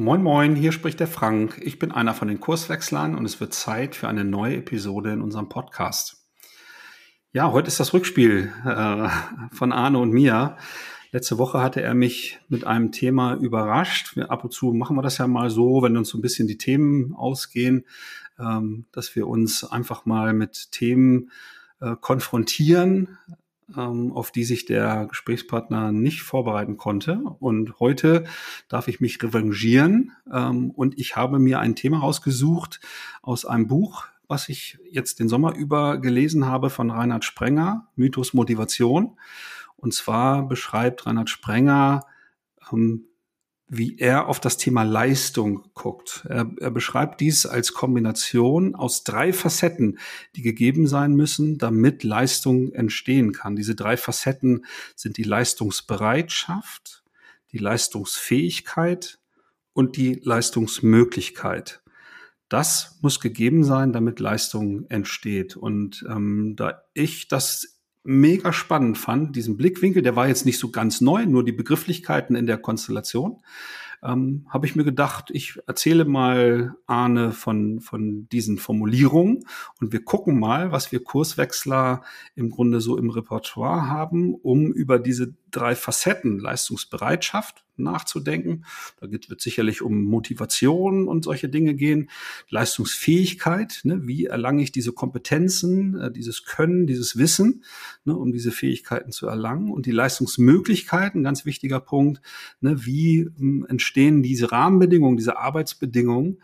Moin Moin, hier spricht der Frank. Ich bin einer von den Kurswechslern und es wird Zeit für eine neue Episode in unserem Podcast. Ja, heute ist das Rückspiel äh, von Arne und mir. Letzte Woche hatte er mich mit einem Thema überrascht. Wir, ab und zu machen wir das ja mal so, wenn uns so ein bisschen die Themen ausgehen, ähm, dass wir uns einfach mal mit Themen äh, konfrontieren, ähm, auf die sich der Gesprächspartner nicht vorbereiten konnte. Und heute darf ich mich revanchieren ähm, und ich habe mir ein Thema rausgesucht aus einem Buch, was ich jetzt den Sommer über gelesen habe von Reinhard Sprenger, Mythos Motivation. Und zwar beschreibt Reinhard Sprenger ähm, wie er auf das Thema Leistung guckt. Er, er, beschreibt dies als Kombination aus drei Facetten, die gegeben sein müssen, damit Leistung entstehen kann. Diese drei Facetten sind die Leistungsbereitschaft, die Leistungsfähigkeit und die Leistungsmöglichkeit. Das muss gegeben sein, damit Leistung entsteht. Und ähm, da ich das mega spannend fand, diesen Blickwinkel, der war jetzt nicht so ganz neu, nur die Begrifflichkeiten in der Konstellation. Ähm, habe ich mir gedacht, ich erzähle mal Arne von, von diesen Formulierungen und wir gucken mal, was wir Kurswechsler im Grunde so im Repertoire haben, um über diese drei Facetten Leistungsbereitschaft nachzudenken. Da wird es sicherlich um Motivation und solche Dinge gehen. Leistungsfähigkeit, ne? wie erlange ich diese Kompetenzen, äh, dieses Können, dieses Wissen, ne? um diese Fähigkeiten zu erlangen. Und die Leistungsmöglichkeiten, ganz wichtiger Punkt, ne? wie ähm, entstehen diese Rahmenbedingungen, diese Arbeitsbedingungen,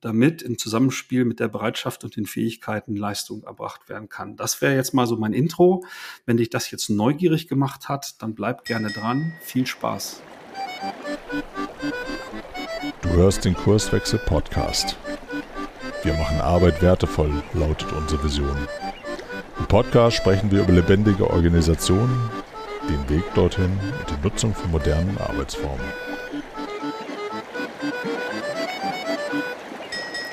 damit im Zusammenspiel mit der Bereitschaft und den Fähigkeiten Leistung erbracht werden kann. Das wäre jetzt mal so mein Intro. Wenn dich das jetzt neugierig gemacht hat, dann bleib gerne dran. Viel Spaß. Du hörst den Kurswechsel Podcast. Wir machen Arbeit wertevoll, lautet unsere Vision. Im Podcast sprechen wir über lebendige Organisationen, den Weg dorthin und die Nutzung von modernen Arbeitsformen.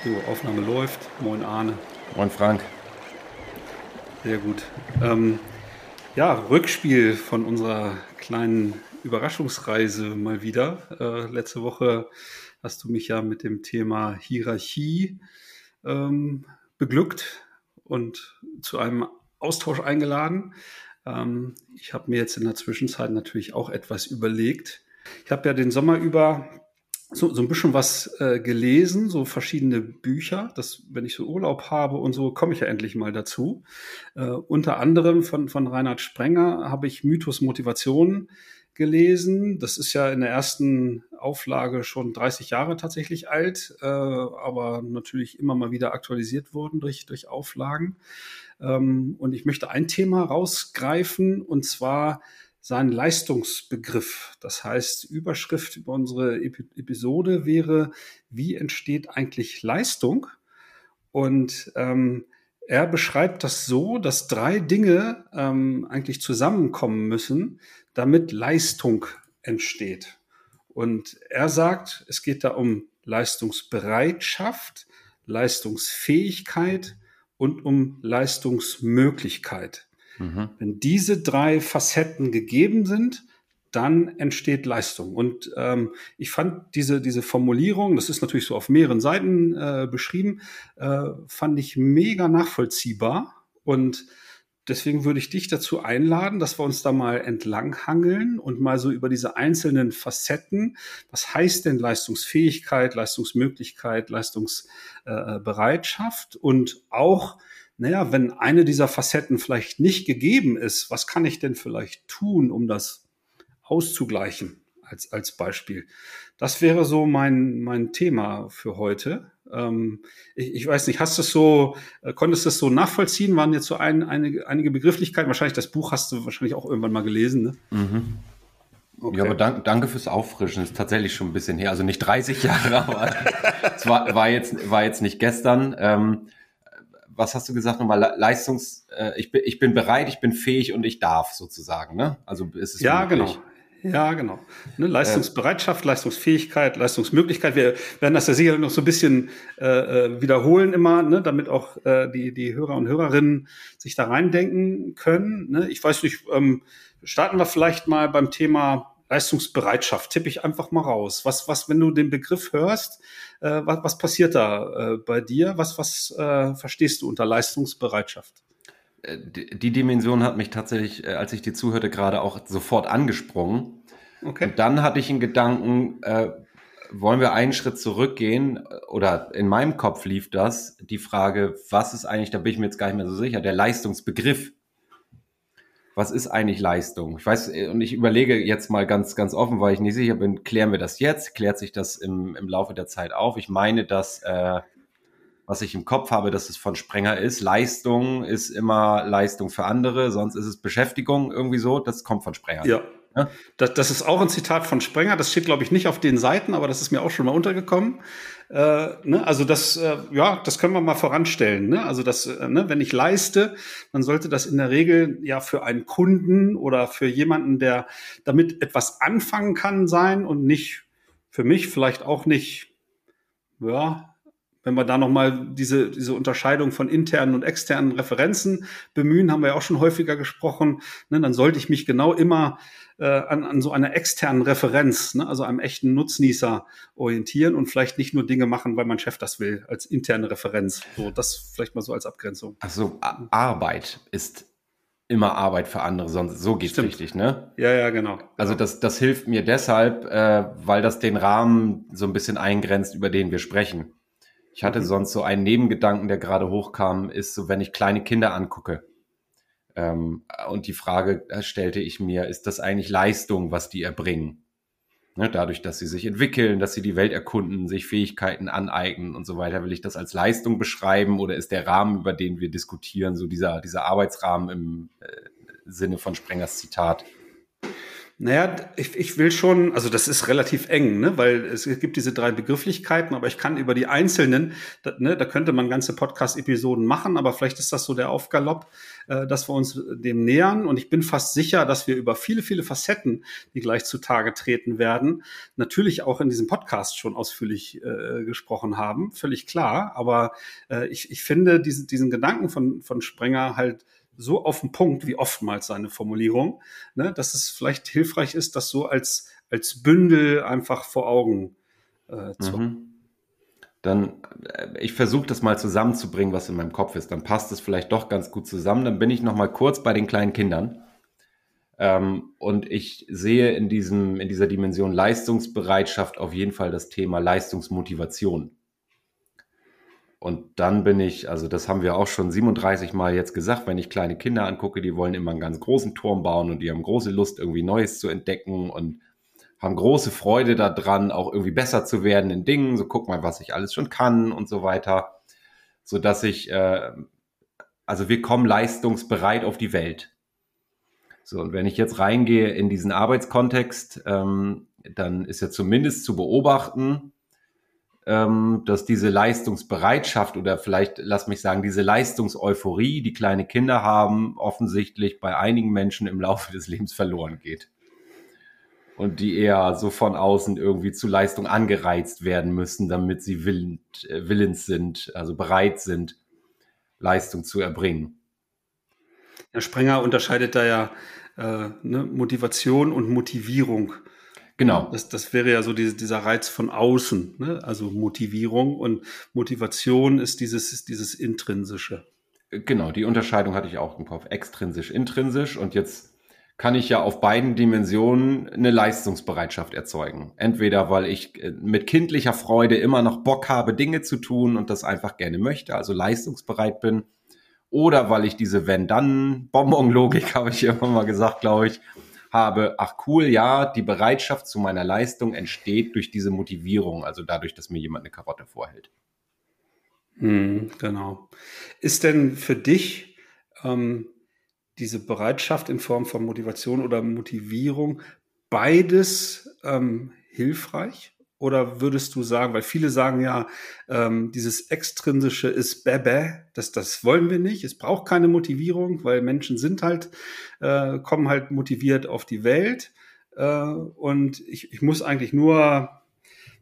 So, Aufnahme läuft. Moin Arne. Moin Frank. Sehr gut. Ähm, ja, Rückspiel von unserer kleinen Überraschungsreise mal wieder. Äh, letzte Woche hast du mich ja mit dem Thema Hierarchie ähm, beglückt und zu einem Austausch eingeladen. Ähm, ich habe mir jetzt in der Zwischenzeit natürlich auch etwas überlegt. Ich habe ja den Sommer über so, so ein bisschen was äh, gelesen, so verschiedene Bücher. Das, wenn ich so Urlaub habe und so, komme ich ja endlich mal dazu. Äh, unter anderem von, von Reinhard Sprenger habe ich Mythos Motivation gelesen. Das ist ja in der ersten Auflage schon 30 Jahre tatsächlich alt, äh, aber natürlich immer mal wieder aktualisiert worden durch, durch Auflagen. Ähm, und ich möchte ein Thema rausgreifen, und zwar seinen Leistungsbegriff. Das heißt, Überschrift über unsere Episode wäre, wie entsteht eigentlich Leistung? Und ähm, er beschreibt das so, dass drei Dinge ähm, eigentlich zusammenkommen müssen, damit Leistung entsteht. Und er sagt, es geht da um Leistungsbereitschaft, Leistungsfähigkeit und um Leistungsmöglichkeit. Mhm. Wenn diese drei Facetten gegeben sind, dann entsteht Leistung. Und ähm, ich fand diese, diese Formulierung, das ist natürlich so auf mehreren Seiten äh, beschrieben, äh, fand ich mega nachvollziehbar. Und deswegen würde ich dich dazu einladen, dass wir uns da mal entlanghangeln und mal so über diese einzelnen Facetten, was heißt denn Leistungsfähigkeit, Leistungsmöglichkeit, Leistungsbereitschaft äh, und auch naja, wenn eine dieser Facetten vielleicht nicht gegeben ist, was kann ich denn vielleicht tun, um das auszugleichen, als, als Beispiel? Das wäre so mein, mein Thema für heute. Ähm, ich, ich, weiß nicht, hast du es so, äh, konntest du es so nachvollziehen? Waren jetzt so ein, einige, einige Begrifflichkeiten? Wahrscheinlich das Buch hast du wahrscheinlich auch irgendwann mal gelesen, ne? Mhm. Okay. Ja, aber dank, danke fürs Auffrischen. Das ist tatsächlich schon ein bisschen her. Also nicht 30 Jahre, aber es war, war, jetzt, war jetzt nicht gestern. Ähm, was hast du gesagt nochmal, Leistungs, äh, ich, bin, ich bin bereit, ich bin fähig und ich darf sozusagen, ne? Also ist es Ja, möglich. genau. Ja, genau. Ne, Leistungsbereitschaft, äh, Leistungsfähigkeit, Leistungsmöglichkeit. Wir werden das ja sicherlich noch so ein bisschen äh, äh, wiederholen immer, ne, damit auch äh, die, die Hörer und Hörerinnen sich da reindenken können. Ne? Ich weiß nicht, ähm, starten wir vielleicht mal beim Thema Leistungsbereitschaft tippe ich einfach mal raus. Was, was, wenn du den Begriff hörst, äh, was, was passiert da äh, bei dir? Was, was äh, verstehst du unter Leistungsbereitschaft? Äh, die Dimension hat mich tatsächlich, äh, als ich dir zuhörte, gerade auch sofort angesprungen. Okay. Und dann hatte ich einen Gedanken, äh, wollen wir einen Schritt zurückgehen? Oder in meinem Kopf lief das, die Frage, was ist eigentlich, da bin ich mir jetzt gar nicht mehr so sicher, der Leistungsbegriff. Was ist eigentlich Leistung? Ich weiß, und ich überlege jetzt mal ganz, ganz offen, weil ich nicht sicher bin, klären wir das jetzt? Klärt sich das im, im Laufe der Zeit auf? Ich meine, dass äh, was ich im Kopf habe, dass es von Sprenger ist. Leistung ist immer Leistung für andere, sonst ist es Beschäftigung irgendwie so. Das kommt von Sprenger. Ja. Ja? Das, das ist auch ein Zitat von Sprenger. Das steht, glaube ich, nicht auf den Seiten, aber das ist mir auch schon mal untergekommen. Äh, ne? Also das, äh, ja, das können wir mal voranstellen. Ne? Also das, äh, ne? wenn ich leiste, dann sollte das in der Regel ja für einen Kunden oder für jemanden, der damit etwas anfangen kann, sein und nicht für mich vielleicht auch nicht, ja, wenn wir da nochmal diese, diese Unterscheidung von internen und externen Referenzen bemühen, haben wir ja auch schon häufiger gesprochen, ne, dann sollte ich mich genau immer äh, an, an so einer externen Referenz, ne, also einem echten Nutznießer orientieren und vielleicht nicht nur Dinge machen, weil mein Chef das will, als interne Referenz. So, das vielleicht mal so als Abgrenzung. Also Arbeit ist immer Arbeit für andere, sonst so geht's Stimmt. richtig, ne? Ja, ja, genau. Also das, das hilft mir deshalb, äh, weil das den Rahmen so ein bisschen eingrenzt, über den wir sprechen. Ich hatte mhm. sonst so einen Nebengedanken, der gerade hochkam, ist so, wenn ich kleine Kinder angucke. Ähm, und die Frage stellte ich mir, ist das eigentlich Leistung, was die erbringen? Ne, dadurch, dass sie sich entwickeln, dass sie die Welt erkunden, sich Fähigkeiten aneignen und so weiter, will ich das als Leistung beschreiben oder ist der Rahmen, über den wir diskutieren, so dieser, dieser Arbeitsrahmen im äh, Sinne von Sprengers Zitat? Naja, ich, ich will schon, also das ist relativ eng, ne? weil es gibt diese drei Begrifflichkeiten, aber ich kann über die einzelnen, da, ne, da könnte man ganze Podcast-Episoden machen, aber vielleicht ist das so der Aufgalopp, äh, dass wir uns dem nähern. Und ich bin fast sicher, dass wir über viele, viele Facetten, die gleich zutage treten werden, natürlich auch in diesem Podcast schon ausführlich äh, gesprochen haben, völlig klar. Aber äh, ich, ich finde diesen, diesen Gedanken von, von Sprenger halt so auf den Punkt wie oftmals seine Formulierung, ne, dass es vielleicht hilfreich ist, das so als, als Bündel einfach vor Augen äh, zu mhm. Dann, äh, ich versuche das mal zusammenzubringen, was in meinem Kopf ist. Dann passt es vielleicht doch ganz gut zusammen. Dann bin ich noch mal kurz bei den kleinen Kindern. Ähm, und ich sehe in, diesem, in dieser Dimension Leistungsbereitschaft auf jeden Fall das Thema Leistungsmotivation. Und dann bin ich, also das haben wir auch schon 37 Mal jetzt gesagt, wenn ich kleine Kinder angucke, die wollen immer einen ganz großen Turm bauen und die haben große Lust, irgendwie Neues zu entdecken und haben große Freude daran, auch irgendwie besser zu werden in Dingen. So guck mal, was ich alles schon kann und so weiter. So dass ich, äh, also wir kommen leistungsbereit auf die Welt. So, und wenn ich jetzt reingehe in diesen Arbeitskontext, ähm, dann ist ja zumindest zu beobachten, ähm, dass diese Leistungsbereitschaft oder vielleicht, lass mich sagen, diese Leistungseuphorie, die kleine Kinder haben, offensichtlich bei einigen Menschen im Laufe des Lebens verloren geht. Und die eher so von außen irgendwie zu Leistung angereizt werden müssen, damit sie willend, äh, willens sind, also bereit sind, Leistung zu erbringen. Herr Sprenger unterscheidet da ja äh, ne, Motivation und Motivierung. Genau. Das, das wäre ja so diese, dieser Reiz von außen, ne? also Motivierung und Motivation ist dieses, dieses Intrinsische. Genau, die Unterscheidung hatte ich auch im Kopf. Extrinsisch, intrinsisch und jetzt kann ich ja auf beiden Dimensionen eine Leistungsbereitschaft erzeugen. Entweder weil ich äh, mit kindlicher Freude immer noch Bock habe, Dinge zu tun und das einfach gerne möchte, also leistungsbereit bin, oder weil ich diese Wenn-Dann-Bonbon-Logik, habe ich immer mal gesagt, glaube ich, habe, ach cool, ja, die Bereitschaft zu meiner Leistung entsteht durch diese Motivierung, also dadurch, dass mir jemand eine Karotte vorhält. Hm, genau. Ist denn für dich ähm, diese Bereitschaft in Form von Motivation oder Motivierung beides ähm, hilfreich? Oder würdest du sagen, weil viele sagen ja, ähm, dieses Extrinsische ist Bäbä, das, das wollen wir nicht, es braucht keine Motivierung, weil Menschen sind halt, äh, kommen halt motiviert auf die Welt. Äh, und ich, ich muss eigentlich nur,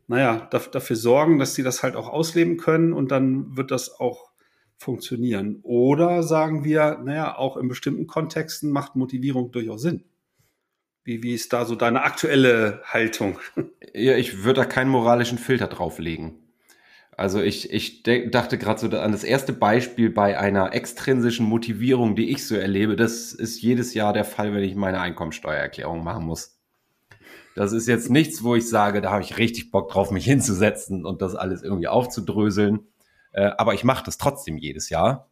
naja, dafür sorgen, dass sie das halt auch ausleben können und dann wird das auch funktionieren. Oder sagen wir, naja, auch in bestimmten Kontexten macht Motivierung durchaus Sinn. Wie, wie ist da so deine aktuelle Haltung? Ja, ich würde da keinen moralischen Filter drauflegen. Also ich, ich dachte gerade so an das erste Beispiel bei einer extrinsischen Motivierung, die ich so erlebe. Das ist jedes Jahr der Fall, wenn ich meine Einkommensteuererklärung machen muss. Das ist jetzt nichts, wo ich sage, da habe ich richtig Bock drauf, mich hinzusetzen und das alles irgendwie aufzudröseln. Äh, aber ich mache das trotzdem jedes Jahr,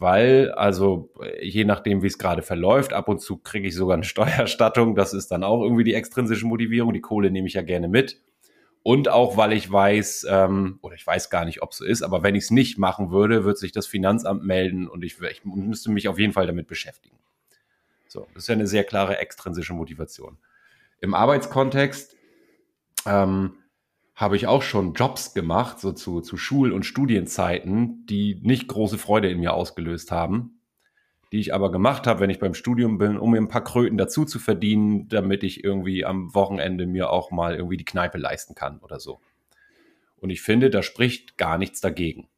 weil, also je nachdem, wie es gerade verläuft, ab und zu kriege ich sogar eine Steuererstattung. Das ist dann auch irgendwie die extrinsische Motivierung. Die Kohle nehme ich ja gerne mit. Und auch, weil ich weiß, ähm, oder ich weiß gar nicht, ob es so ist, aber wenn ich es nicht machen würde, wird sich das Finanzamt melden und ich, ich müsste mich auf jeden Fall damit beschäftigen. So, das ist ja eine sehr klare extrinsische Motivation. Im Arbeitskontext ähm, habe ich auch schon Jobs gemacht, so zu, zu Schul- und Studienzeiten, die nicht große Freude in mir ausgelöst haben die ich aber gemacht habe, wenn ich beim Studium bin, um mir ein paar Kröten dazu zu verdienen, damit ich irgendwie am Wochenende mir auch mal irgendwie die Kneipe leisten kann oder so. Und ich finde, da spricht gar nichts dagegen.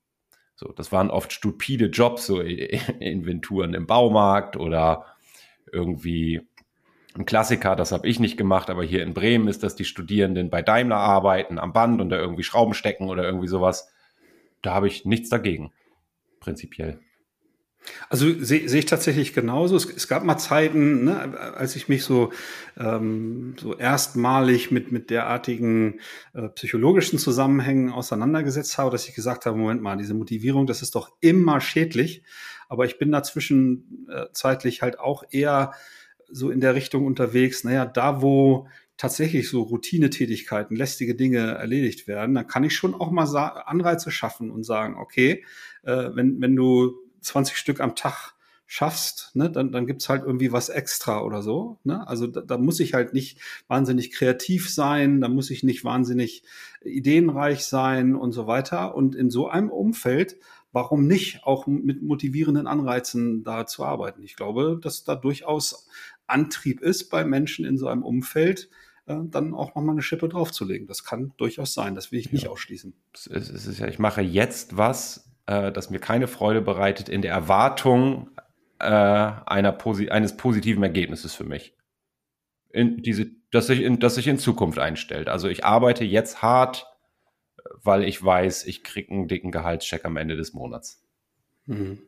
So, das waren oft stupide Jobs, so Inventuren im Baumarkt oder irgendwie ein Klassiker, das habe ich nicht gemacht, aber hier in Bremen ist, dass die Studierenden bei Daimler arbeiten, am Band und da irgendwie Schrauben stecken oder irgendwie sowas. Da habe ich nichts dagegen, prinzipiell. Also sehe seh ich tatsächlich genauso. Es, es, gab mal Zeiten, ne, als ich mich so, ähm, so erstmalig mit, mit derartigen äh, psychologischen Zusammenhängen auseinandergesetzt habe, dass ich gesagt habe, Moment mal, diese Motivierung, das ist doch immer schädlich. Aber ich bin dazwischen äh, zeitlich halt auch eher so in der Richtung unterwegs, naja, da wo tatsächlich so Routinetätigkeiten, lästige Dinge erledigt werden, dann kann ich schon auch mal Anreize schaffen und sagen, okay, äh, wenn, wenn du 20 Stück am Tag schaffst, ne, dann, dann gibt's halt irgendwie was extra oder so. Ne? Also da, da muss ich halt nicht wahnsinnig kreativ sein, da muss ich nicht wahnsinnig ideenreich sein und so weiter. Und in so einem Umfeld, warum nicht auch mit motivierenden Anreizen da zu arbeiten? Ich glaube, dass da durchaus Antrieb ist bei Menschen in so einem Umfeld, äh, dann auch nochmal eine Schippe draufzulegen. Das kann durchaus sein, das will ich nicht ja. ausschließen. Es ist ja, ich mache jetzt was, äh, das mir keine Freude bereitet, in der Erwartung äh, einer posi eines positiven Ergebnisses für mich. In diese, das sich in, das sich in Zukunft einstellt. Also ich arbeite jetzt hart, weil ich weiß, ich kriege einen dicken Gehaltscheck am Ende des Monats. Mhm.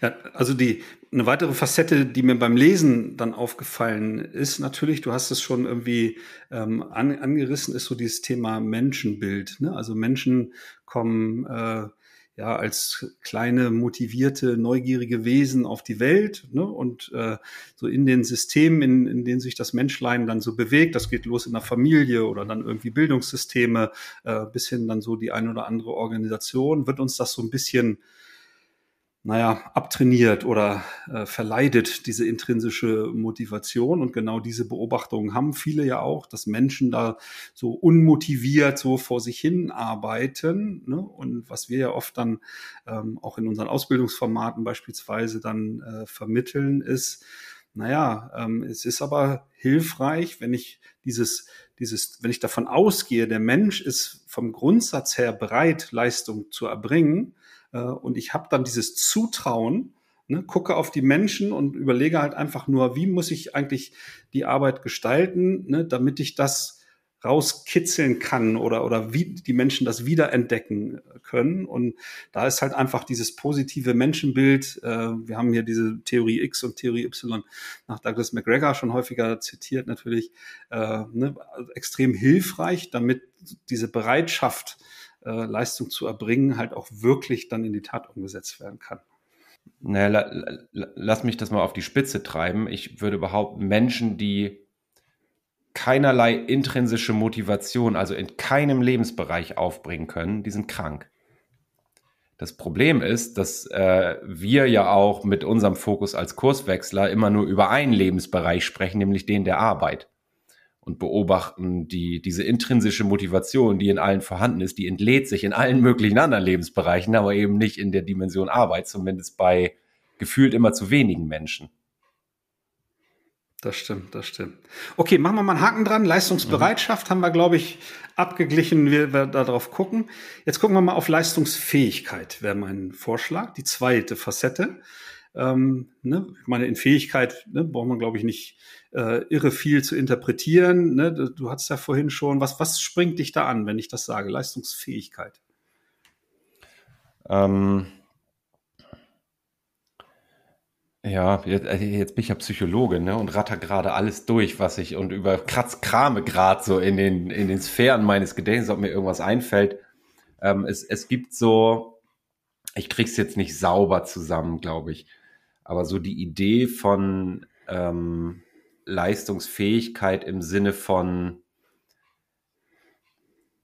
Ja, also die eine weitere Facette, die mir beim Lesen dann aufgefallen ist, natürlich, du hast es schon irgendwie ähm, an, angerissen, ist so dieses Thema Menschenbild. Ne? Also Menschen kommen äh, ja als kleine motivierte neugierige Wesen auf die Welt ne? und äh, so in den Systemen, in, in denen sich das Menschlein dann so bewegt. Das geht los in der Familie oder dann irgendwie Bildungssysteme äh, bis hin dann so die eine oder andere Organisation wird uns das so ein bisschen naja, abtrainiert oder äh, verleidet diese intrinsische Motivation. Und genau diese Beobachtungen haben viele ja auch, dass Menschen da so unmotiviert so vor sich hin arbeiten. Ne? Und was wir ja oft dann ähm, auch in unseren Ausbildungsformaten beispielsweise dann äh, vermitteln, ist, naja, ähm, es ist aber hilfreich, wenn ich dieses, dieses, wenn ich davon ausgehe, der Mensch ist vom Grundsatz her bereit, Leistung zu erbringen, und ich habe dann dieses Zutrauen, ne, gucke auf die Menschen und überlege halt einfach nur, wie muss ich eigentlich die Arbeit gestalten, ne, damit ich das rauskitzeln kann oder, oder wie die Menschen das wiederentdecken können. Und da ist halt einfach dieses positive Menschenbild. Äh, wir haben hier diese Theorie X und Theorie Y nach Douglas McGregor schon häufiger zitiert, natürlich äh, ne, extrem hilfreich, damit diese Bereitschaft äh, Leistung zu erbringen, halt auch wirklich dann in die Tat umgesetzt werden kann. Naja, la, la, lass mich das mal auf die Spitze treiben. Ich würde behaupten, Menschen, die keinerlei intrinsische Motivation, also in keinem Lebensbereich aufbringen können, die sind krank. Das Problem ist, dass äh, wir ja auch mit unserem Fokus als Kurswechsler immer nur über einen Lebensbereich sprechen, nämlich den der Arbeit und beobachten die, diese intrinsische Motivation, die in allen vorhanden ist, die entlädt sich in allen möglichen anderen Lebensbereichen, aber eben nicht in der Dimension Arbeit, zumindest bei gefühlt immer zu wenigen Menschen. Das stimmt, das stimmt. Okay, machen wir mal einen Haken dran. Leistungsbereitschaft mhm. haben wir, glaube ich, abgeglichen, wir darauf gucken. Jetzt gucken wir mal auf Leistungsfähigkeit, wäre mein Vorschlag. Die zweite Facette. Ähm, ne? Meine, in Fähigkeit ne, braucht man, glaube ich, nicht äh, irre viel zu interpretieren. Ne? Du hattest ja vorhin schon, was, was springt dich da an, wenn ich das sage? Leistungsfähigkeit. Ähm, ja, jetzt, äh, jetzt bin ich ja Psychologe ne, und ratter gerade alles durch, was ich und über Kratzkrame gerade so in den, in den Sphären meines Gedächtnisses, ob mir irgendwas einfällt. Ähm, es, es gibt so, ich krieg's jetzt nicht sauber zusammen, glaube ich, aber so die Idee von ähm, Leistungsfähigkeit im Sinne von,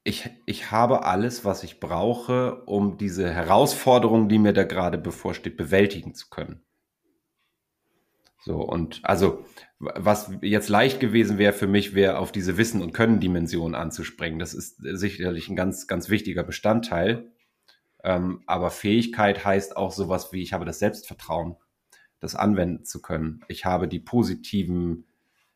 ich, ich habe alles, was ich brauche, um diese Herausforderung, die mir da gerade bevorsteht, bewältigen zu können. So, und also, was jetzt leicht gewesen wäre für mich, wäre auf diese Wissen- und Können-Dimension anzuspringen. Das ist sicherlich ein ganz, ganz wichtiger Bestandteil. Ähm, aber Fähigkeit heißt auch sowas wie, ich habe das Selbstvertrauen, das anwenden zu können. Ich habe die positiven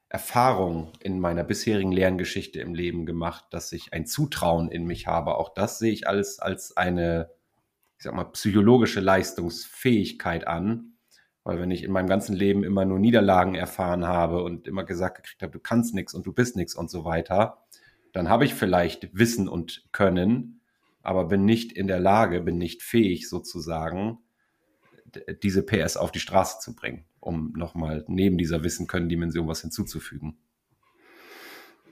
Erfahrungen in meiner bisherigen Lerngeschichte im Leben gemacht, dass ich ein Zutrauen in mich habe. Auch das sehe ich alles als eine, ich sag mal, psychologische Leistungsfähigkeit an. Weil wenn ich in meinem ganzen Leben immer nur Niederlagen erfahren habe und immer gesagt gekriegt habe, du kannst nichts und du bist nichts und so weiter, dann habe ich vielleicht Wissen und Können, aber bin nicht in der Lage, bin nicht fähig sozusagen, diese PS auf die Straße zu bringen, um nochmal neben dieser Wissen-Können-Dimension was hinzuzufügen.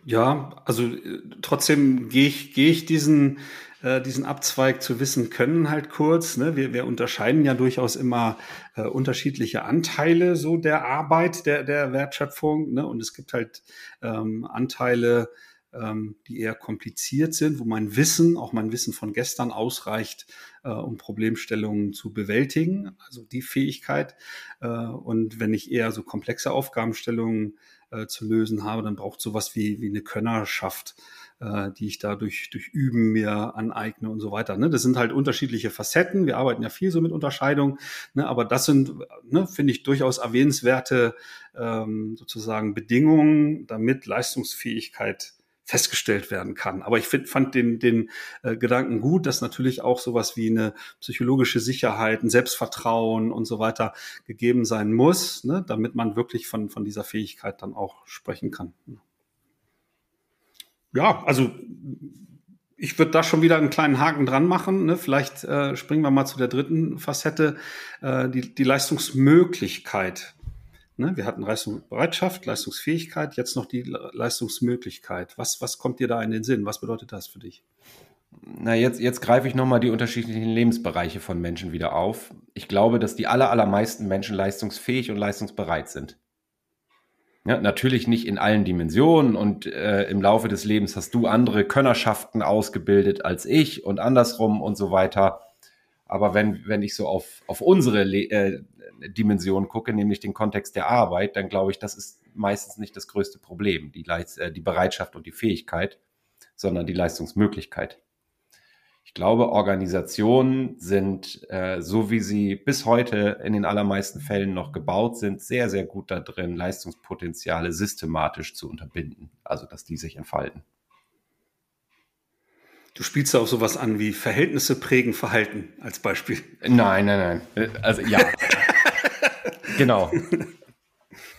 Ja, also äh, trotzdem gehe ich, gehe ich diesen, äh, diesen Abzweig zu wissen können halt kurz. Ne? Wir, wir unterscheiden ja durchaus immer äh, unterschiedliche Anteile so der Arbeit, der, der Wertschöpfung. Ne? Und es gibt halt ähm, Anteile, ähm, die eher kompliziert sind, wo mein Wissen, auch mein Wissen von gestern ausreicht, äh, um Problemstellungen zu bewältigen, also die Fähigkeit. Äh, und wenn ich eher so komplexe Aufgabenstellungen äh, zu lösen habe, dann braucht sowas wie, wie eine Könnerschaft, äh, die ich da durch, durch Üben mir aneigne und so weiter. Ne? Das sind halt unterschiedliche Facetten. Wir arbeiten ja viel so mit Unterscheidung, ne? aber das sind, ne, finde ich, durchaus erwähnenswerte ähm, sozusagen Bedingungen, damit Leistungsfähigkeit festgestellt werden kann. Aber ich find, fand den, den äh, Gedanken gut, dass natürlich auch sowas wie eine psychologische Sicherheit, ein Selbstvertrauen und so weiter gegeben sein muss, ne, damit man wirklich von, von dieser Fähigkeit dann auch sprechen kann. Ja, also ich würde da schon wieder einen kleinen Haken dran machen. Ne? Vielleicht äh, springen wir mal zu der dritten Facette, äh, die, die Leistungsmöglichkeit. Ne? Wir hatten Leistungsbereitschaft, Leistungsfähigkeit, jetzt noch die Leistungsmöglichkeit. Was, was kommt dir da in den Sinn? Was bedeutet das für dich? Na, jetzt, jetzt greife ich nochmal die unterschiedlichen Lebensbereiche von Menschen wieder auf. Ich glaube, dass die aller, allermeisten Menschen leistungsfähig und leistungsbereit sind. Ja, natürlich nicht in allen Dimensionen und äh, im Laufe des Lebens hast du andere Könnerschaften ausgebildet als ich und andersrum und so weiter. Aber wenn, wenn ich so auf, auf unsere Le äh, Dimension gucke, nämlich den Kontext der Arbeit, dann glaube ich, das ist meistens nicht das größte Problem, die, Leist äh, die Bereitschaft und die Fähigkeit, sondern die Leistungsmöglichkeit. Ich glaube, Organisationen sind, äh, so wie sie bis heute in den allermeisten Fällen noch gebaut sind, sehr, sehr gut da drin, Leistungspotenziale systematisch zu unterbinden, also dass die sich entfalten. Du spielst da auch sowas an wie Verhältnisse prägen Verhalten als Beispiel. Nein, nein, nein. Also ja. genau.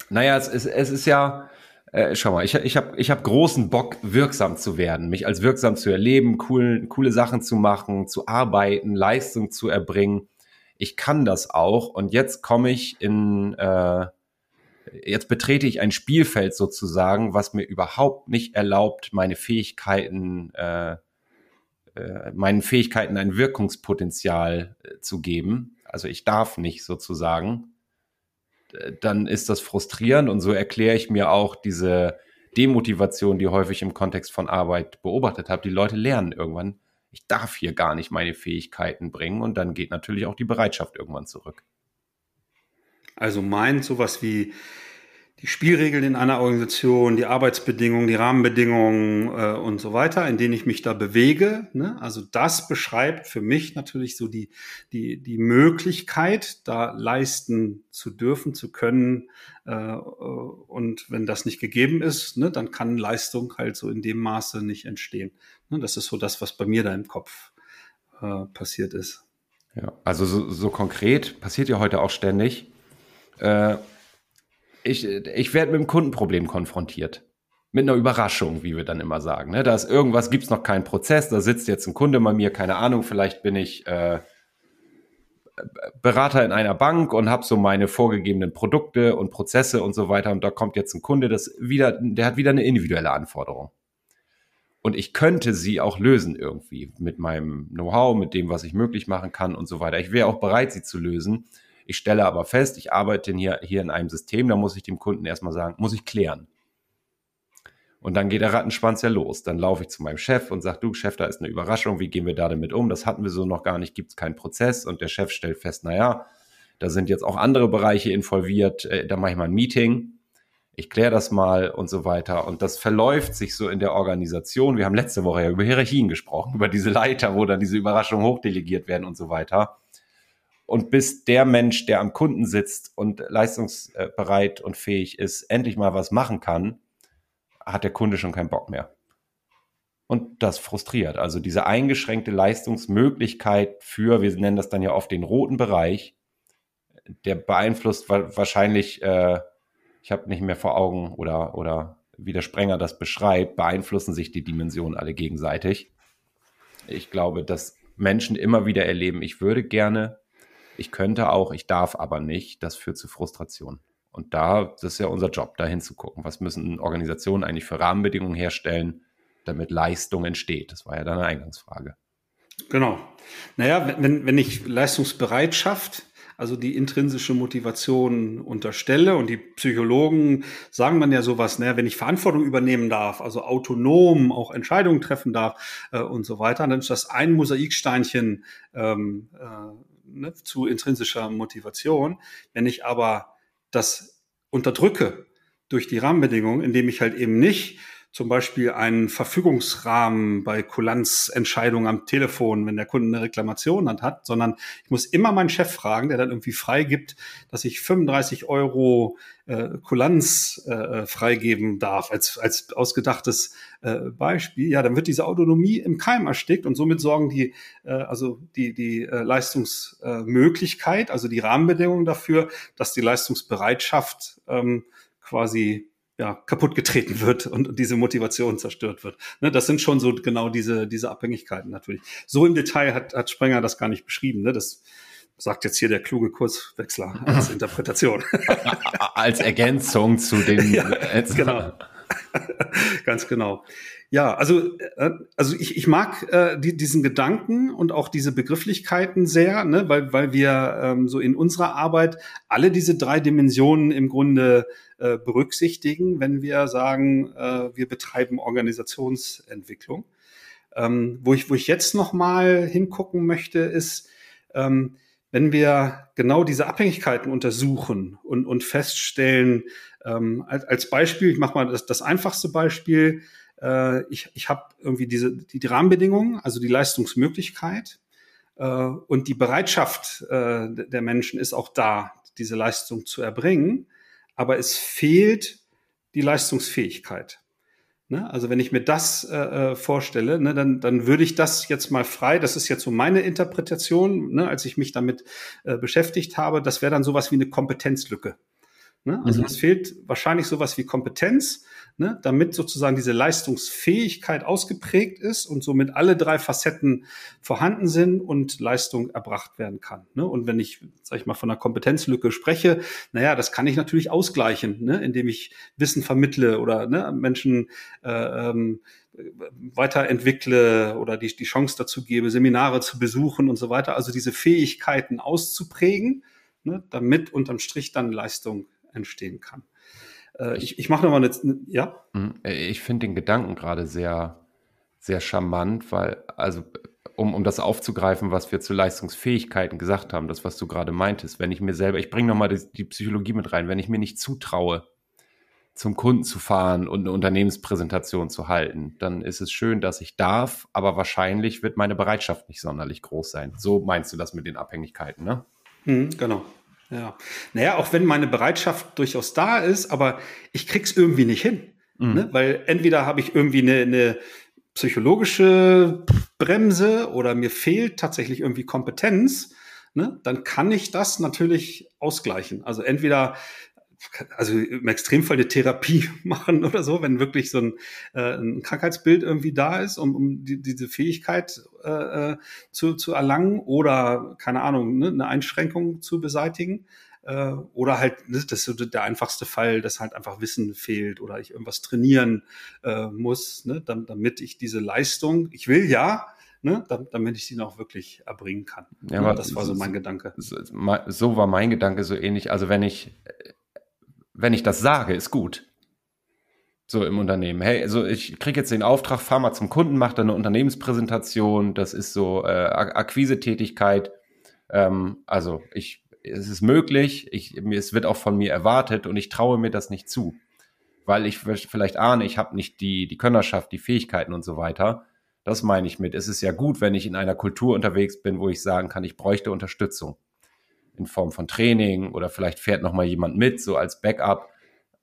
Naja, es, es, es ist ja, äh, schau mal, ich, ich habe ich hab großen Bock, wirksam zu werden, mich als wirksam zu erleben, cool, coole Sachen zu machen, zu arbeiten, Leistung zu erbringen. Ich kann das auch und jetzt komme ich in, äh, jetzt betrete ich ein Spielfeld sozusagen, was mir überhaupt nicht erlaubt, meine Fähigkeiten äh, äh, meinen Fähigkeiten ein Wirkungspotenzial äh, zu geben, also ich darf nicht sozusagen, dann ist das frustrierend und so erkläre ich mir auch diese Demotivation, die häufig im Kontext von Arbeit beobachtet habe. Die Leute lernen irgendwann, ich darf hier gar nicht meine Fähigkeiten bringen und dann geht natürlich auch die Bereitschaft irgendwann zurück. Also meint sowas wie die Spielregeln in einer Organisation, die Arbeitsbedingungen, die Rahmenbedingungen äh, und so weiter, in denen ich mich da bewege. Ne? Also das beschreibt für mich natürlich so die, die, die Möglichkeit, da leisten zu dürfen, zu können. Äh, und wenn das nicht gegeben ist, ne, dann kann Leistung halt so in dem Maße nicht entstehen. Ne? Das ist so das, was bei mir da im Kopf äh, passiert ist. Ja, also so, so konkret passiert ja heute auch ständig. Äh, ich ich werde mit einem Kundenproblem konfrontiert. Mit einer Überraschung, wie wir dann immer sagen. Ne? Da ist irgendwas, gibt es noch keinen Prozess, da sitzt jetzt ein Kunde bei mir, keine Ahnung, vielleicht bin ich äh, Berater in einer Bank und habe so meine vorgegebenen Produkte und Prozesse und so weiter. Und da kommt jetzt ein Kunde, das wieder, der hat wieder eine individuelle Anforderung. Und ich könnte sie auch lösen irgendwie mit meinem Know-how, mit dem, was ich möglich machen kann und so weiter. Ich wäre auch bereit, sie zu lösen. Ich stelle aber fest, ich arbeite hier, hier in einem System, da muss ich dem Kunden erstmal sagen, muss ich klären. Und dann geht der Rattenschwanz ja los. Dann laufe ich zu meinem Chef und sage, du Chef, da ist eine Überraschung, wie gehen wir da damit um? Das hatten wir so noch gar nicht, gibt es keinen Prozess. Und der Chef stellt fest, naja, da sind jetzt auch andere Bereiche involviert, äh, da mache ich mal ein Meeting, ich kläre das mal und so weiter. Und das verläuft sich so in der Organisation. Wir haben letzte Woche ja über Hierarchien gesprochen, über diese Leiter, wo dann diese Überraschungen hochdelegiert werden und so weiter. Und bis der Mensch, der am Kunden sitzt und leistungsbereit und fähig ist, endlich mal was machen kann, hat der Kunde schon keinen Bock mehr. Und das frustriert. Also diese eingeschränkte Leistungsmöglichkeit für, wir nennen das dann ja oft den roten Bereich, der beeinflusst wahrscheinlich, äh, ich habe nicht mehr vor Augen oder, oder wie der Sprenger das beschreibt, beeinflussen sich die Dimensionen alle gegenseitig. Ich glaube, dass Menschen immer wieder erleben, ich würde gerne, ich könnte auch, ich darf aber nicht, das führt zu Frustration. Und da, das ist ja unser Job, da hinzugucken. Was müssen Organisationen eigentlich für Rahmenbedingungen herstellen, damit Leistung entsteht? Das war ja deine Eingangsfrage. Genau. Naja, wenn, wenn ich Leistungsbereitschaft, also die intrinsische Motivation unterstelle und die Psychologen sagen dann ja sowas, naja, wenn ich Verantwortung übernehmen darf, also autonom auch Entscheidungen treffen darf äh, und so weiter, dann ist das ein Mosaiksteinchen ähm, äh, ne, zu intrinsischer Motivation. Wenn ich aber das unterdrücke durch die Rahmenbedingungen, indem ich halt eben nicht zum Beispiel einen Verfügungsrahmen bei Kulanzentscheidungen am Telefon, wenn der Kunde eine Reklamation hat, sondern ich muss immer meinen Chef fragen, der dann irgendwie freigibt, dass ich 35 Euro äh, Kulanz äh, freigeben darf, als, als ausgedachtes äh, Beispiel. Ja, dann wird diese Autonomie im Keim erstickt und somit sorgen die, äh, also die, die äh, Leistungsmöglichkeit, also die Rahmenbedingungen dafür, dass die Leistungsbereitschaft ähm, quasi ja, kaputt getreten wird und, und diese Motivation zerstört wird. Ne, das sind schon so genau diese, diese Abhängigkeiten natürlich. So im Detail hat, hat Sprenger das gar nicht beschrieben. Ne? Das sagt jetzt hier der kluge Kurswechsler als Interpretation. als Ergänzung zu dem. Ja, genau. Ganz genau. Ja, also, äh, also ich, ich mag äh, die, diesen Gedanken und auch diese Begrifflichkeiten sehr, ne, weil, weil wir ähm, so in unserer Arbeit alle diese drei Dimensionen im Grunde äh, berücksichtigen, wenn wir sagen, äh, wir betreiben Organisationsentwicklung. Ähm, wo, ich, wo ich jetzt nochmal hingucken möchte, ist, ähm, wenn wir genau diese Abhängigkeiten untersuchen und, und feststellen, ähm, als, als Beispiel, ich mache mal das, das einfachste Beispiel, äh, ich, ich habe irgendwie diese die, die Rahmenbedingungen, also die Leistungsmöglichkeit äh, und die Bereitschaft äh, der Menschen ist auch da, diese Leistung zu erbringen, aber es fehlt die Leistungsfähigkeit. Ne? Also wenn ich mir das äh, äh, vorstelle, ne, dann, dann würde ich das jetzt mal frei, das ist jetzt so meine Interpretation, ne, als ich mich damit äh, beschäftigt habe, das wäre dann sowas wie eine Kompetenzlücke. Ne? Also mhm. es fehlt wahrscheinlich sowas wie Kompetenz, ne? damit sozusagen diese Leistungsfähigkeit ausgeprägt ist und somit alle drei Facetten vorhanden sind und Leistung erbracht werden kann. Ne? Und wenn ich, sag ich mal, von einer Kompetenzlücke spreche, naja, das kann ich natürlich ausgleichen, ne? indem ich Wissen vermittle oder ne, Menschen äh, ähm, weiterentwickle oder die, die Chance dazu gebe, Seminare zu besuchen und so weiter. Also diese Fähigkeiten auszuprägen, ne, damit unterm Strich dann Leistung entstehen kann. Äh, ich ich mache nochmal eine, ja? Mhm. Äh, ich finde den Gedanken gerade sehr, sehr charmant, weil, also, um, um das aufzugreifen, was wir zu Leistungsfähigkeiten gesagt haben, das, was du gerade meintest, wenn ich mir selber, ich bringe nochmal die, die Psychologie mit rein, wenn ich mir nicht zutraue, zum Kunden zu fahren und eine Unternehmenspräsentation zu halten, dann ist es schön, dass ich darf, aber wahrscheinlich wird meine Bereitschaft nicht sonderlich groß sein. So meinst du das mit den Abhängigkeiten, ne? Hm, genau. Ja. Naja, auch wenn meine Bereitschaft durchaus da ist, aber ich krieg's irgendwie nicht hin. Mhm. Ne? Weil entweder habe ich irgendwie eine, eine psychologische Bremse oder mir fehlt tatsächlich irgendwie Kompetenz. ne, dann kann ich das natürlich ausgleichen. Also entweder also im Extremfall eine Therapie machen oder so, wenn wirklich so ein, äh, ein Krankheitsbild irgendwie da ist, um, um die, diese Fähigkeit äh, äh, zu, zu erlangen oder, keine Ahnung, ne, eine Einschränkung zu beseitigen. Äh, oder halt, ne, das ist der einfachste Fall, dass halt einfach Wissen fehlt oder ich irgendwas trainieren äh, muss, ne, damit ich diese Leistung, ich will ja, ne, damit ich sie noch wirklich erbringen kann. Ja, aber das war so mein Gedanke. So, so war mein Gedanke so ähnlich. Also wenn ich wenn ich das sage, ist gut. So im Unternehmen. Hey, also ich kriege jetzt den Auftrag, fahr mal zum Kunden, mach da eine Unternehmenspräsentation, das ist so äh, Akquise-Tätigkeit. Ähm, also ich, es ist möglich, ich, es wird auch von mir erwartet und ich traue mir das nicht zu. Weil ich vielleicht ahne, ich habe nicht die, die Könnerschaft, die Fähigkeiten und so weiter. Das meine ich mit. Es ist ja gut, wenn ich in einer Kultur unterwegs bin, wo ich sagen kann, ich bräuchte Unterstützung in Form von Training oder vielleicht fährt noch mal jemand mit, so als Backup.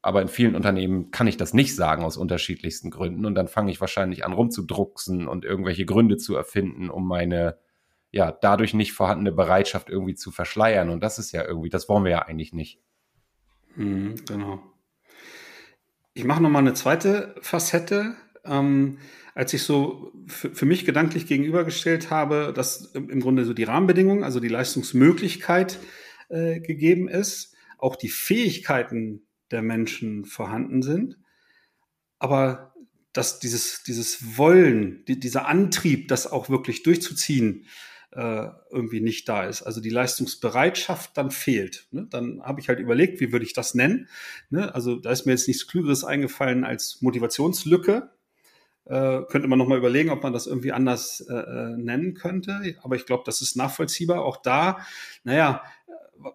Aber in vielen Unternehmen kann ich das nicht sagen aus unterschiedlichsten Gründen. Und dann fange ich wahrscheinlich an rumzudrucksen und irgendwelche Gründe zu erfinden, um meine ja dadurch nicht vorhandene Bereitschaft irgendwie zu verschleiern. Und das ist ja irgendwie, das wollen wir ja eigentlich nicht. Mhm, genau. Ich mache noch mal eine zweite Facette. Ähm, als ich so für, mich gedanklich gegenübergestellt habe, dass im Grunde so die Rahmenbedingungen, also die Leistungsmöglichkeit äh, gegeben ist, auch die Fähigkeiten der Menschen vorhanden sind, aber dass dieses, dieses Wollen, die, dieser Antrieb, das auch wirklich durchzuziehen, äh, irgendwie nicht da ist. Also die Leistungsbereitschaft dann fehlt. Ne? Dann habe ich halt überlegt, wie würde ich das nennen. Ne? Also da ist mir jetzt nichts Klügeres eingefallen als Motivationslücke. Äh, könnte man nochmal überlegen, ob man das irgendwie anders äh, äh nennen könnte. Aber ich glaube, das ist nachvollziehbar. Auch da, naja,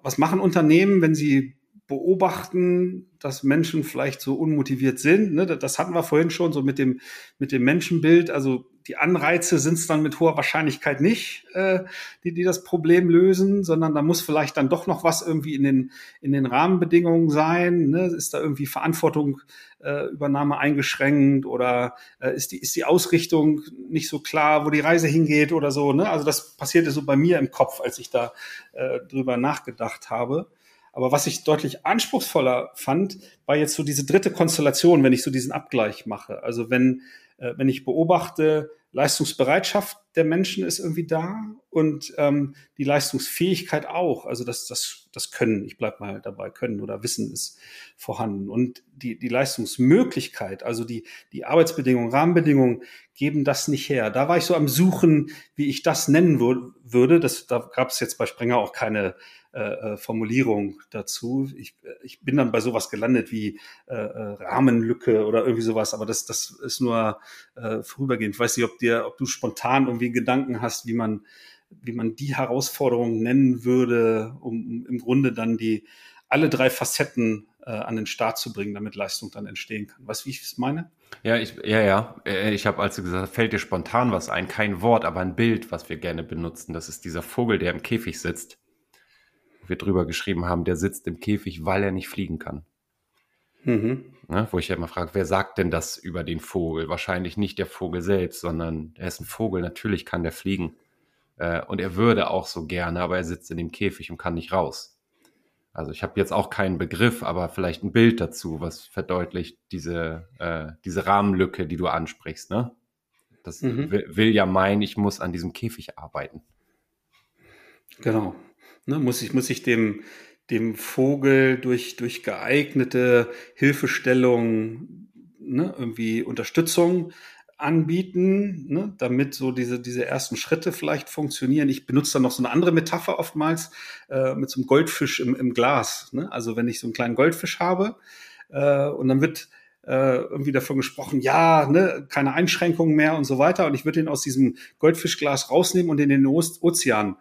was machen Unternehmen, wenn sie beobachten, dass Menschen vielleicht so unmotiviert sind. Ne? Das hatten wir vorhin schon so mit dem, mit dem Menschenbild. Also die Anreize sind es dann mit hoher Wahrscheinlichkeit nicht, äh, die, die das Problem lösen, sondern da muss vielleicht dann doch noch was irgendwie in den, in den Rahmenbedingungen sein. Ne? Ist da irgendwie Verantwortung, äh, eingeschränkt oder äh, ist, die, ist die Ausrichtung nicht so klar, wo die Reise hingeht oder so. Ne? Also das passierte so bei mir im Kopf, als ich da äh, drüber nachgedacht habe. Aber was ich deutlich anspruchsvoller fand, war jetzt so diese dritte Konstellation, wenn ich so diesen Abgleich mache. Also wenn äh, wenn ich beobachte, Leistungsbereitschaft der Menschen ist irgendwie da und ähm, die Leistungsfähigkeit auch. Also das, das, das Können, ich bleib mal dabei, Können oder Wissen ist vorhanden. Und die, die Leistungsmöglichkeit, also die, die Arbeitsbedingungen, Rahmenbedingungen geben das nicht her. Da war ich so am Suchen, wie ich das nennen würde. Das, da gab es jetzt bei Sprenger auch keine äh, äh, Formulierung dazu. Ich, ich bin dann bei sowas gelandet wie äh, äh, Rahmenlücke oder irgendwie sowas, aber das, das ist nur äh, vorübergehend. Ich weiß nicht, ob dir, ob du spontan irgendwie Gedanken hast, wie man, wie man die Herausforderung nennen würde, um, im Grunde dann die alle drei Facetten äh, an den Start zu bringen, damit Leistung dann entstehen kann. Weißt du, wie ich es meine? Ja, ich, ja, ja. Äh, ich habe, als du gesagt fällt dir spontan was ein, kein Wort, aber ein Bild, was wir gerne benutzen. Das ist dieser Vogel, der im Käfig sitzt wir drüber geschrieben haben, der sitzt im Käfig, weil er nicht fliegen kann. Mhm. Ne, wo ich ja immer frage, wer sagt denn das über den Vogel? Wahrscheinlich nicht der Vogel selbst, sondern er ist ein Vogel, natürlich kann der fliegen. Äh, und er würde auch so gerne, aber er sitzt in dem Käfig und kann nicht raus. Also ich habe jetzt auch keinen Begriff, aber vielleicht ein Bild dazu, was verdeutlicht diese, äh, diese Rahmenlücke, die du ansprichst. Ne? Das mhm. will, will ja meinen, ich muss an diesem Käfig arbeiten. Genau. Ne, muss ich, muss ich dem, dem Vogel durch, durch geeignete Hilfestellung ne, irgendwie Unterstützung anbieten, ne, damit so diese, diese ersten Schritte vielleicht funktionieren. Ich benutze dann noch so eine andere Metapher oftmals äh, mit so einem Goldfisch im, im Glas. Ne? Also wenn ich so einen kleinen Goldfisch habe äh, und dann wird äh, irgendwie davon gesprochen, ja, ne, keine Einschränkungen mehr und so weiter. Und ich würde ihn aus diesem Goldfischglas rausnehmen und in den Ozean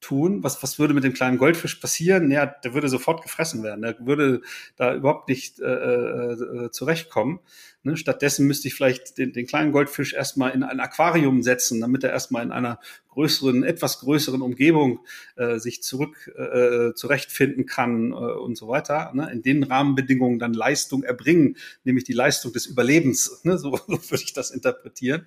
tun. Was, was würde mit dem kleinen Goldfisch passieren? Ja, der würde sofort gefressen werden. Der würde da überhaupt nicht äh, äh, zurechtkommen. Ne? Stattdessen müsste ich vielleicht den, den kleinen Goldfisch erstmal in ein Aquarium setzen, damit er erstmal in einer größeren, etwas größeren Umgebung äh, sich zurück äh, zurechtfinden kann äh, und so weiter. Ne? In den Rahmenbedingungen dann Leistung erbringen, nämlich die Leistung des Überlebens. Ne? So, so würde ich das interpretieren.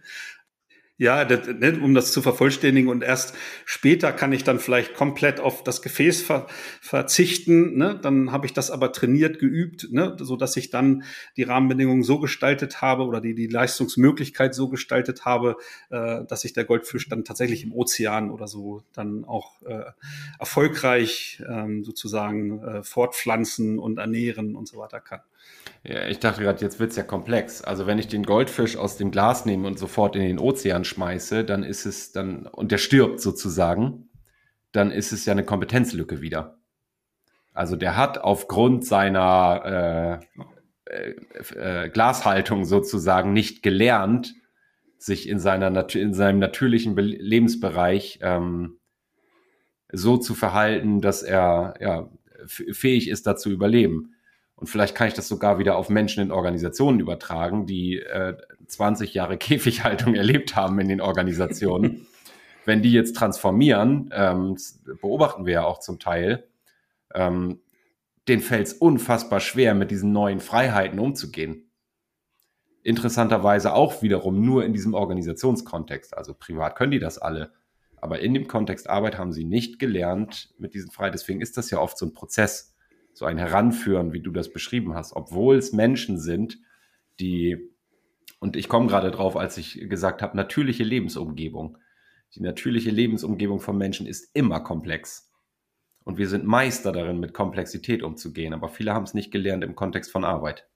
Ja, das, ne, um das zu vervollständigen und erst später kann ich dann vielleicht komplett auf das Gefäß ver verzichten. Ne? Dann habe ich das aber trainiert, geübt, ne? so dass ich dann die Rahmenbedingungen so gestaltet habe oder die, die Leistungsmöglichkeit so gestaltet habe, äh, dass sich der Goldfisch dann tatsächlich im Ozean oder so dann auch äh, erfolgreich ähm, sozusagen äh, fortpflanzen und ernähren und so weiter kann. Ja, ich dachte gerade, jetzt wird's ja komplex. Also wenn ich den Goldfisch aus dem Glas nehme und sofort in den Ozean schmeiße, dann ist es dann, und der stirbt sozusagen, dann ist es ja eine Kompetenzlücke wieder. Also der hat aufgrund seiner äh, äh, äh, Glashaltung sozusagen nicht gelernt, sich in, seiner, in seinem natürlichen Be Lebensbereich ähm, so zu verhalten, dass er ja, fähig ist, da zu überleben. Und vielleicht kann ich das sogar wieder auf Menschen in Organisationen übertragen, die äh, 20 Jahre Käfighaltung erlebt haben in den Organisationen. Wenn die jetzt transformieren, ähm, beobachten wir ja auch zum Teil, ähm, denen fällt es unfassbar schwer, mit diesen neuen Freiheiten umzugehen. Interessanterweise auch wiederum nur in diesem Organisationskontext. Also privat können die das alle. Aber in dem Kontext Arbeit haben sie nicht gelernt mit diesen Freiheiten. Deswegen ist das ja oft so ein Prozess so ein Heranführen, wie du das beschrieben hast, obwohl es Menschen sind, die, und ich komme gerade drauf, als ich gesagt habe, natürliche Lebensumgebung. Die natürliche Lebensumgebung von Menschen ist immer komplex. Und wir sind Meister darin, mit Komplexität umzugehen, aber viele haben es nicht gelernt im Kontext von Arbeit.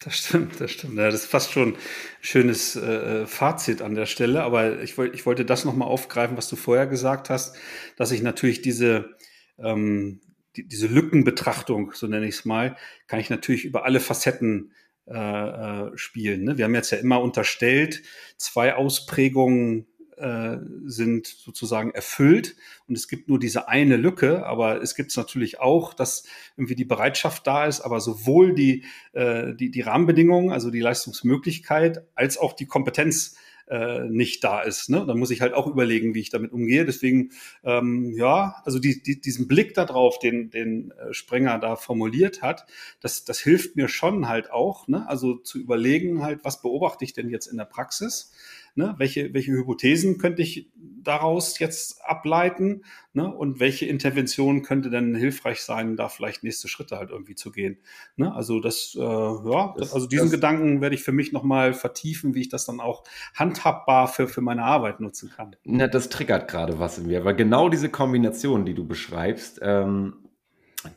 Das stimmt, das stimmt. Ja, das ist fast schon ein schönes äh, Fazit an der Stelle. Aber ich, ich wollte das nochmal aufgreifen, was du vorher gesagt hast, dass ich natürlich diese, ähm, die, diese Lückenbetrachtung, so nenne ich es mal, kann ich natürlich über alle Facetten äh, äh, spielen. Ne? Wir haben jetzt ja immer unterstellt, zwei Ausprägungen äh, sind sozusagen erfüllt und es gibt nur diese eine Lücke, aber es gibt es natürlich auch, dass irgendwie die Bereitschaft da ist, aber sowohl die, äh, die, die Rahmenbedingungen, also die Leistungsmöglichkeit, als auch die Kompetenz äh, nicht da ist. Ne? Dann muss ich halt auch überlegen, wie ich damit umgehe. Deswegen, ähm, ja, also die, die, diesen Blick darauf, den, den äh, Sprenger da formuliert hat, das, das hilft mir schon halt auch, ne? also zu überlegen halt, was beobachte ich denn jetzt in der Praxis? Ne? Welche, welche Hypothesen könnte ich daraus jetzt ableiten? Ne? Und welche Intervention könnte denn hilfreich sein, da vielleicht nächste Schritte halt irgendwie zu gehen? Ne? Also das, äh, ja, das, also diesen das, Gedanken werde ich für mich nochmal vertiefen, wie ich das dann auch handhabbar für, für meine Arbeit nutzen kann. Na, das triggert gerade was in mir, weil genau diese Kombination, die du beschreibst, ähm,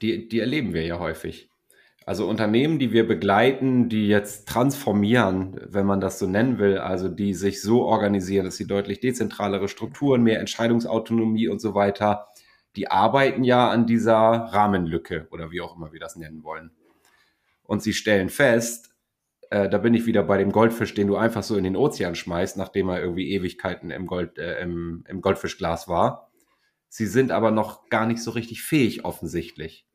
die, die erleben wir ja häufig. Also Unternehmen, die wir begleiten, die jetzt transformieren, wenn man das so nennen will, also die sich so organisieren, dass sie deutlich dezentralere Strukturen, mehr Entscheidungsautonomie und so weiter, die arbeiten ja an dieser Rahmenlücke oder wie auch immer wir das nennen wollen. Und sie stellen fest, äh, da bin ich wieder bei dem Goldfisch, den du einfach so in den Ozean schmeißt, nachdem er irgendwie Ewigkeiten im, Gold, äh, im, im Goldfischglas war. Sie sind aber noch gar nicht so richtig fähig offensichtlich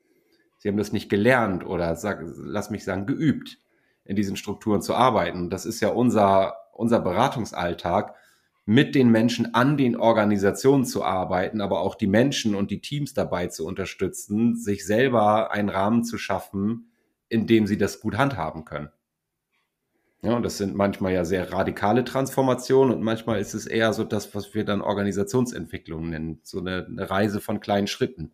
sie haben das nicht gelernt oder sag, lass mich sagen, geübt, in diesen Strukturen zu arbeiten. Das ist ja unser, unser Beratungsalltag, mit den Menschen an den Organisationen zu arbeiten, aber auch die Menschen und die Teams dabei zu unterstützen, sich selber einen Rahmen zu schaffen, in dem sie das gut handhaben können. Ja, und das sind manchmal ja sehr radikale Transformationen und manchmal ist es eher so das, was wir dann Organisationsentwicklung nennen, so eine, eine Reise von kleinen Schritten.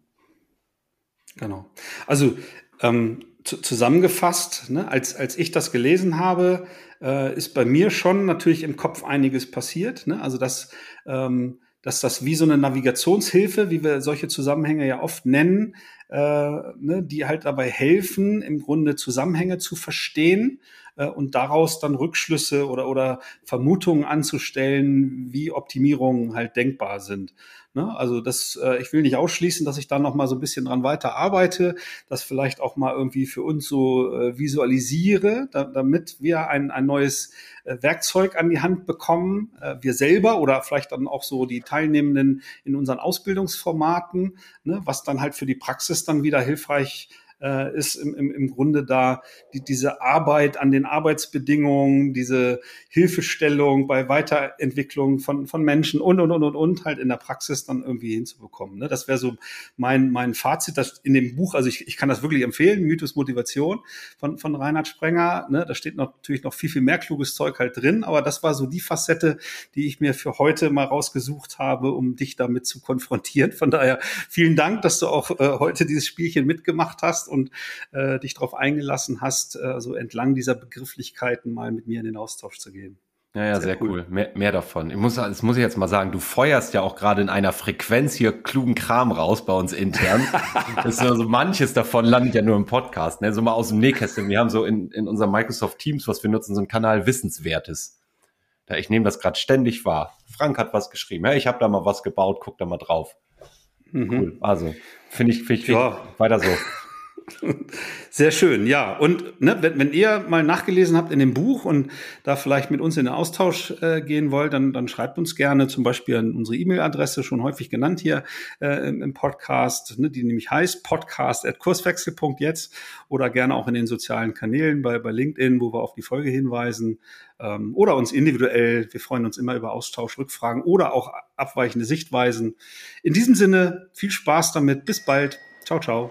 Genau. Also ähm, zusammengefasst, ne, als, als ich das gelesen habe, äh, ist bei mir schon natürlich im Kopf einiges passiert. Ne? Also dass, ähm, dass das wie so eine Navigationshilfe, wie wir solche Zusammenhänge ja oft nennen, äh, ne, die halt dabei helfen, im Grunde Zusammenhänge zu verstehen äh, und daraus dann Rückschlüsse oder, oder Vermutungen anzustellen, wie Optimierungen halt denkbar sind. Ne? Also das, äh, ich will nicht ausschließen, dass ich da noch mal so ein bisschen dran weiter arbeite, das vielleicht auch mal irgendwie für uns so äh, visualisiere, da, damit wir ein, ein neues äh, Werkzeug an die Hand bekommen, äh, wir selber oder vielleicht dann auch so die Teilnehmenden in unseren Ausbildungsformaten, ne? was dann halt für die Praxis dann wieder hilfreich äh, ist im, im, im Grunde da die, diese Arbeit an den Arbeitsbedingungen, diese Hilfestellung bei Weiterentwicklung von, von Menschen und, und, und, und, und halt in der Praxis dann irgendwie hinzubekommen. Ne? Das wäre so mein, mein Fazit, das in dem Buch, also ich, ich kann das wirklich empfehlen, Mythos Motivation von, von Reinhard Sprenger. Ne? Da steht noch, natürlich noch viel, viel mehr kluges Zeug halt drin, aber das war so die Facette, die ich mir für heute mal rausgesucht habe, um dich damit zu konfrontieren. Von daher vielen Dank, dass du auch äh, heute dieses Spielchen mitgemacht hast und äh, dich darauf eingelassen hast, äh, so entlang dieser Begrifflichkeiten mal mit mir in den Austausch zu gehen. Ja, ja, sehr, sehr cool. cool. Mehr, mehr davon. Ich muss, das muss ich jetzt mal sagen, du feuerst ja auch gerade in einer Frequenz hier klugen Kram raus bei uns intern. ist also manches davon landet ja nur im Podcast, ne? So mal aus dem Nähkästchen. Wir haben so in, in unserem Microsoft Teams, was wir nutzen, so einen Kanal Wissenswertes. Ja, ich nehme das gerade ständig wahr. Frank hat was geschrieben. Ja, ich habe da mal was gebaut, guck da mal drauf. Mhm. Cool. Also, finde ich, find ich ja. weiter so. Sehr schön, ja. Und ne, wenn, wenn ihr mal nachgelesen habt in dem Buch und da vielleicht mit uns in den Austausch äh, gehen wollt, dann, dann schreibt uns gerne zum Beispiel an unsere E-Mail-Adresse, schon häufig genannt hier äh, im, Podcast, ne, die nämlich heißt podcast.kurswechsel.jetzt oder gerne auch in den sozialen Kanälen bei, bei LinkedIn, wo wir auf die Folge hinweisen ähm, oder uns individuell. Wir freuen uns immer über Austausch, Rückfragen oder auch abweichende Sichtweisen. In diesem Sinne, viel Spaß damit. Bis bald. Ciao, ciao.